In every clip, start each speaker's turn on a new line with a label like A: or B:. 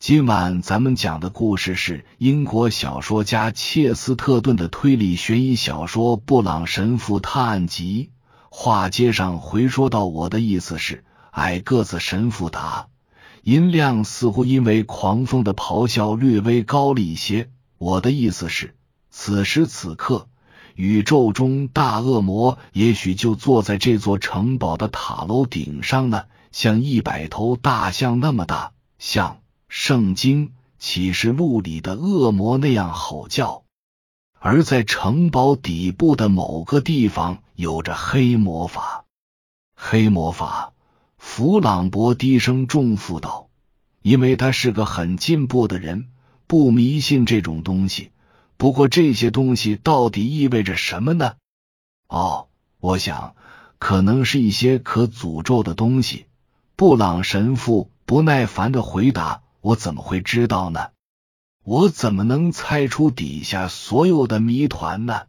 A: 今晚咱们讲的故事是英国小说家切斯特顿的推理悬疑小说《布朗神父探案集》。话接上回说到，我的意思是，矮个子神父答，音量似乎因为狂风的咆哮略微高了一些。我的意思是，此时此刻，宇宙中大恶魔也许就坐在这座城堡的塔楼顶上呢，像一百头大象那么大，像。圣经启示录里的恶魔那样吼叫，而在城堡底部的某个地方有着黑魔法。黑魔法，弗朗博低声重复道：“因为他是个很进步的人，不迷信这种东西。不过这些东西到底意味着什么呢？”哦，我想可能是一些可诅咒的东西。布朗神父不耐烦的回答。我怎么会知道呢？我怎么能猜出底下所有的谜团呢？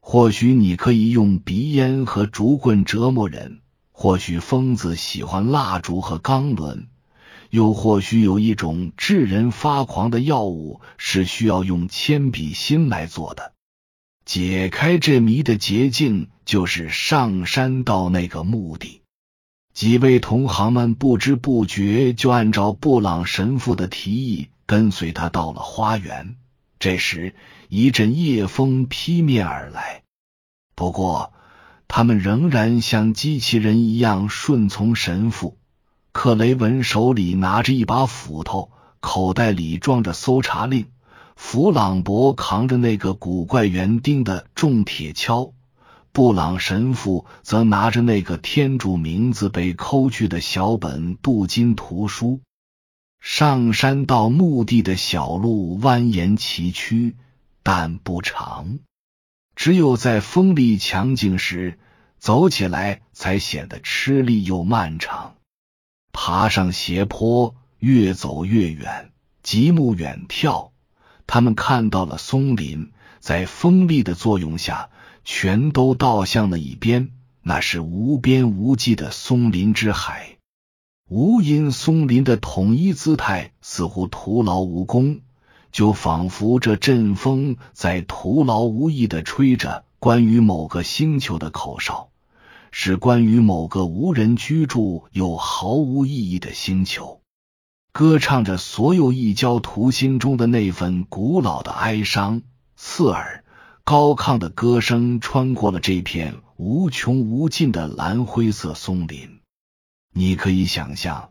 A: 或许你可以用鼻烟和竹棍折磨人，或许疯子喜欢蜡烛和钢轮，又或许有一种致人发狂的药物是需要用铅笔芯来做的。解开这谜的捷径就是上山到那个墓地。几位同行们不知不觉就按照布朗神父的提议跟随他到了花园。这时，一阵夜风劈面而来。不过，他们仍然像机器人一样顺从神父。克雷文手里拿着一把斧头，口袋里装着搜查令；弗朗博扛着那个古怪园丁的重铁锹。布朗神父则拿着那个天主名字被抠去的小本镀金图书。上山到墓地的小路蜿蜒崎岖，但不长，只有在风力强劲时走起来才显得吃力又漫长。爬上斜坡，越走越远，极目远眺，他们看到了松林，在风力的作用下。全都倒向了一边，那是无边无际的松林之海。无垠松林的统一姿态似乎徒劳无功，就仿佛这阵风在徒劳无益的吹着关于某个星球的口哨，是关于某个无人居住又毫无意义的星球，歌唱着所有异教徒心中的那份古老的哀伤，刺耳。高亢的歌声穿过了这片无穷无尽的蓝灰色松林。你可以想象，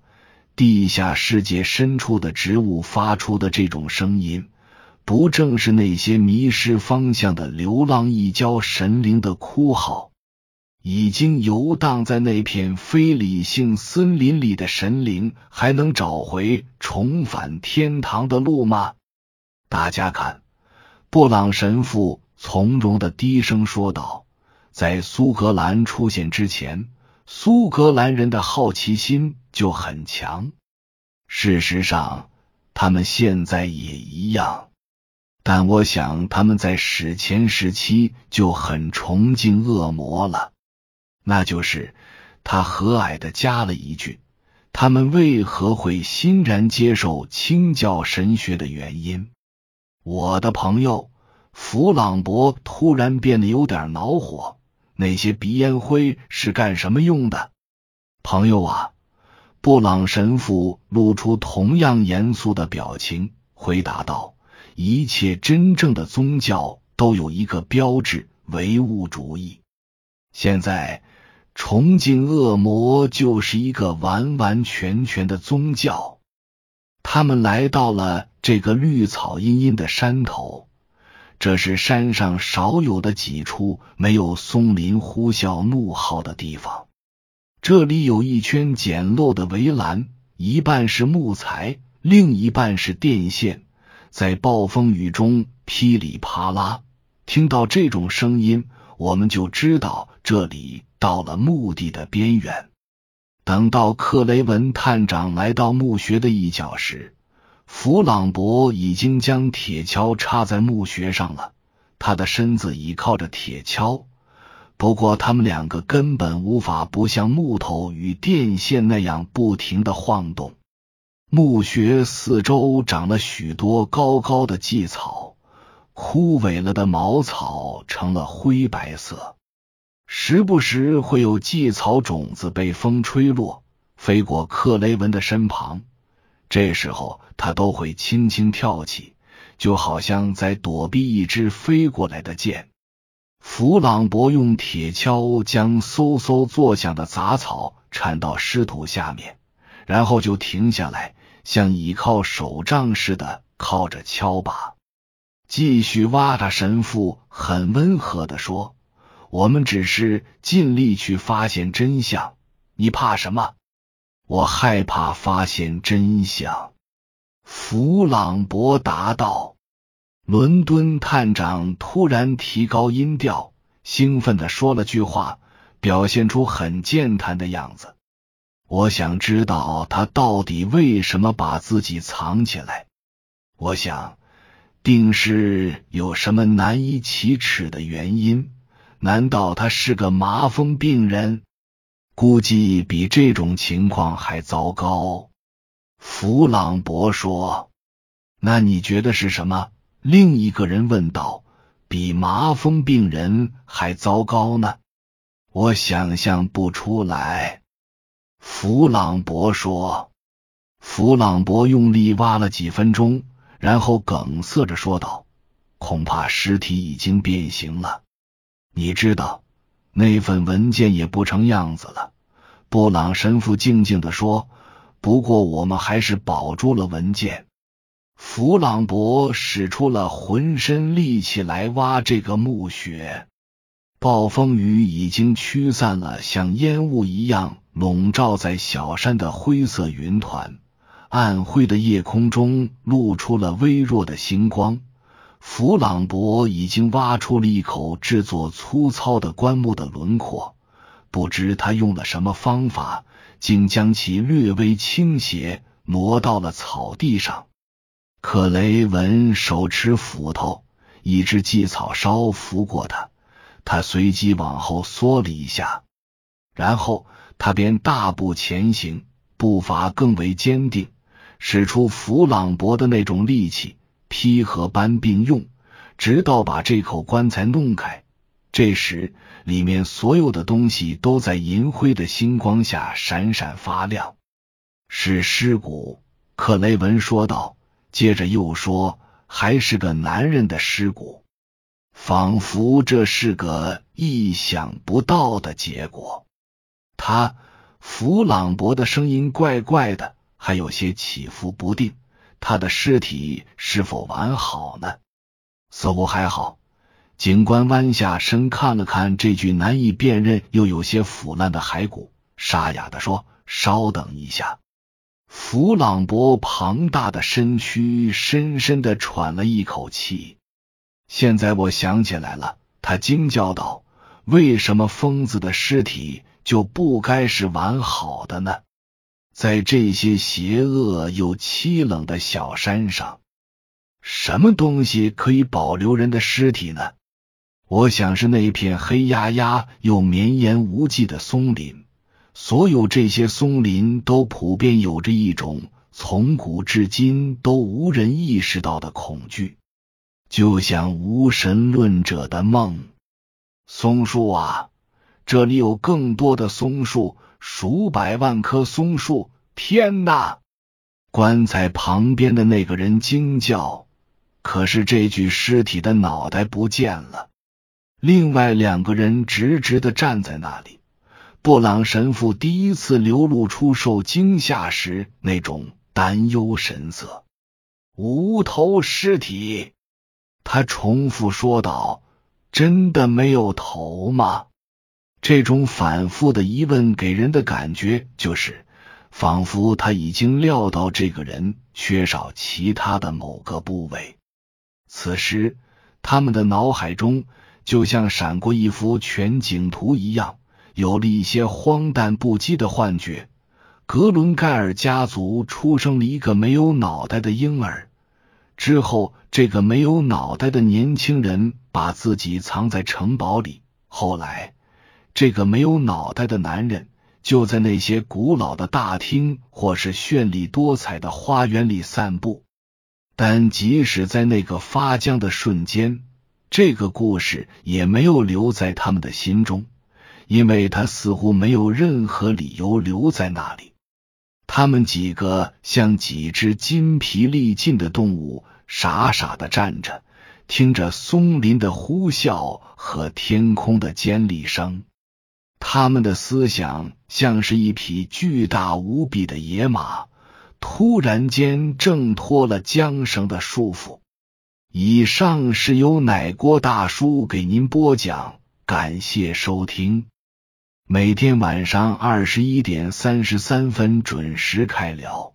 A: 地下世界深处的植物发出的这种声音，不正是那些迷失方向的流浪异教神灵的哭号？已经游荡在那片非理性森林里的神灵，还能找回重返天堂的路吗？大家看，布朗神父。从容的低声说道：“在苏格兰出现之前，苏格兰人的好奇心就很强。事实上，他们现在也一样。但我想，他们在史前时期就很崇敬恶魔了。那就是他和蔼的加了一句：他们为何会欣然接受清教神学的原因。我的朋友。”弗朗博突然变得有点恼火。那些鼻烟灰是干什么用的？朋友啊，布朗神父露出同样严肃的表情，回答道：“一切真正的宗教都有一个标志——唯物主义。现在，崇敬恶魔就是一个完完全全的宗教。”他们来到了这个绿草茵茵的山头。这是山上少有的几处没有松林呼啸怒号的地方。这里有一圈简陋的围栏，一半是木材，另一半是电线，在暴风雨中噼里啪啦。听到这种声音，我们就知道这里到了墓地的边缘。等到克雷文探长来到墓穴的一角时，弗朗博已经将铁锹插在墓穴上了，他的身子倚靠着铁锹。不过，他们两个根本无法不像木头与电线那样不停的晃动。墓穴四周长了许多高高的蓟草，枯萎了的茅草成了灰白色。时不时会有蓟草种子被风吹落，飞过克雷文的身旁。这时候，他都会轻轻跳起，就好像在躲避一支飞过来的箭。弗朗博用铁锹将嗖嗖作响的杂草铲到尸土下面，然后就停下来，像倚靠手杖似的靠着锹把，继续挖。他神父很温和的说：“我们只是尽力去发现真相。你怕什么？我害怕发现真相。”弗朗博答道。伦敦探长突然提高音调，兴奋的说了句话，表现出很健谈的样子。我想知道他到底为什么把自己藏起来。我想，定是有什么难以启齿的原因。难道他是个麻风病人？估计比这种情况还糟糕。弗朗博说：“那你觉得是什么？”另一个人问道：“比麻风病人还糟糕呢？”我想象不出来。”弗朗博说。弗朗博用力挖了几分钟，然后梗塞着说道：“恐怕尸体已经变形了。你知道，那份文件也不成样子了。”布朗神父静静的说：“不过我们还是保住了文件。”弗朗博使出了浑身力气来挖这个墓穴。暴风雨已经驱散了像烟雾一样笼罩在小山的灰色云团，暗灰的夜空中露出了微弱的星光。弗朗博已经挖出了一口制作粗糙的棺木的轮廓，不知他用了什么方法，竟将其略微倾斜，挪到了草地上。克雷文手持斧头，一只蓟草稍拂过他，他随即往后缩了一下，然后他便大步前行，步伐更为坚定，使出弗朗博的那种力气，劈和搬并用，直到把这口棺材弄开。这时，里面所有的东西都在银灰的星光下闪闪发亮，是尸骨。克雷文说道。接着又说：“还是个男人的尸骨，仿佛这是个意想不到的结果。”他弗朗博的声音怪怪的，还有些起伏不定。他的尸体是否完好呢？似乎还好。警官弯下身看了看这具难以辨认又有些腐烂的骸骨，沙哑的说：“稍等一下。”弗朗博庞大的身躯深深的喘了一口气。现在我想起来了，他惊叫道：“为什么疯子的尸体就不该是完好的呢？在这些邪恶又凄冷的小山上，什么东西可以保留人的尸体呢？我想是那片黑压压又绵延无际的松林。”所有这些松林都普遍有着一种从古至今都无人意识到的恐惧，就像无神论者的梦。松树啊，这里有更多的松树，数百万棵松树！天哪！棺材旁边的那个人惊叫。可是这具尸体的脑袋不见了。另外两个人直直的站在那里。布朗神父第一次流露出受惊吓时那种担忧神色。无头尸体，他重复说道：“真的没有头吗？”这种反复的疑问给人的感觉就是，仿佛他已经料到这个人缺少其他的某个部位。此时，他们的脑海中就像闪过一幅全景图一样。有了一些荒诞不羁的幻觉。格伦盖尔家族出生了一个没有脑袋的婴儿，之后这个没有脑袋的年轻人把自己藏在城堡里。后来，这个没有脑袋的男人就在那些古老的大厅或是绚丽多彩的花园里散步。但即使在那个发僵的瞬间，这个故事也没有留在他们的心中，因为他似乎没有任何理由留在那里。他们几个像几只筋疲力尽的动物，傻傻的站着，听着松林的呼啸和天空的尖利声。他们的思想像是一匹巨大无比的野马。突然间挣脱了缰绳的束缚。以上是由奶锅大叔给您播讲，感谢收听。每天晚上二十一点三十三分准时开聊。